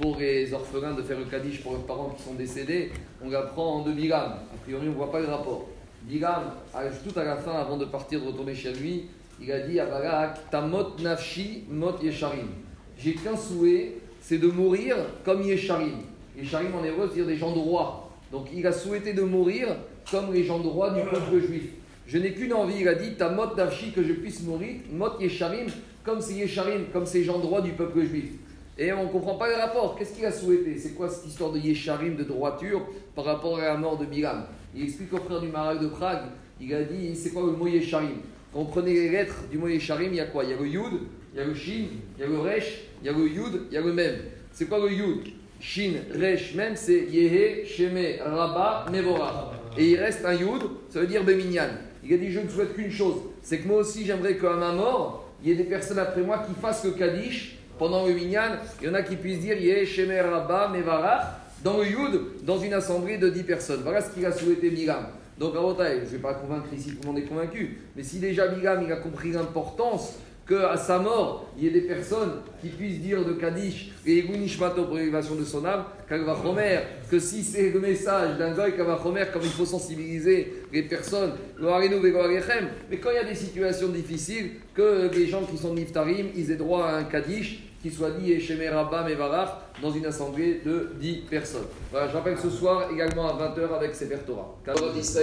pour les orphelins de faire le Kaddish pour leurs parents qui sont décédés, on l'apprend en deux Bilam. A priori, on ne voit pas le rapport. Bilam, tout à la fin, avant de partir, de retourner chez lui, il a dit à Balak Tamot nafshi mot yesharim. J'ai qu'un souhait, c'est de mourir comme yesharim. Yesharim en hébreu, c'est-à-dire des gens droits. Donc il a souhaité de mourir comme les gens droits du peuple juif. Je n'ai qu'une envie, il a dit Tamot nafshi, que je puisse mourir, mot yesharim, comme ces yesharim, comme ces gens droits du peuple juif. Et on ne comprend pas le rapport. Qu'est-ce qu'il a souhaité? C'est quoi cette histoire de Yesharim, de droiture, par rapport à la mort de Bilam Il explique au frère du Maral de Prague, il a dit c'est quoi le mot Yesharim? Quand on prenait les lettres du mot Yesharim, il y a quoi? Il y a le Yud, il y a le Shin, il y a le Resh, il y a le Yud, il y a le Mem. C'est quoi le Yud? Shin, Resh, Mem, c'est Yehe, Sheme, Rabba, Mevora. Et il reste un Yud, ça veut dire Beminyan. Il a dit je ne souhaite qu'une chose, c'est que moi aussi j'aimerais qu'à ma mort, il y ait des personnes après moi qui fassent le Kaddish pendant le minyan, il y en a qui puissent dire Yeh Shemer Rabba Mevarach dans le Yud, dans une assemblée de 10 personnes. Voilà ce qu'il a souhaité Milam. Donc, à je ne vais pas convaincre ici, tout le monde est convaincu, mais si déjà Milam il a compris l'importance qu'à sa mort, il y ait des personnes qui puissent dire de Kaddish et Gunishmato pour l'élévation de son âme, Kalvachomer, que si c'est le message d'un goy comme il faut sensibiliser les personnes, mais quand il y a des situations difficiles, que les gens qui sont Niftarim, ils aient droit à un Kaddish qui soit dit Esheme Rabba Mevarach dans une assemblée de 10 personnes. Voilà, je rappelle ce soir également à 20h avec Sefer Torah.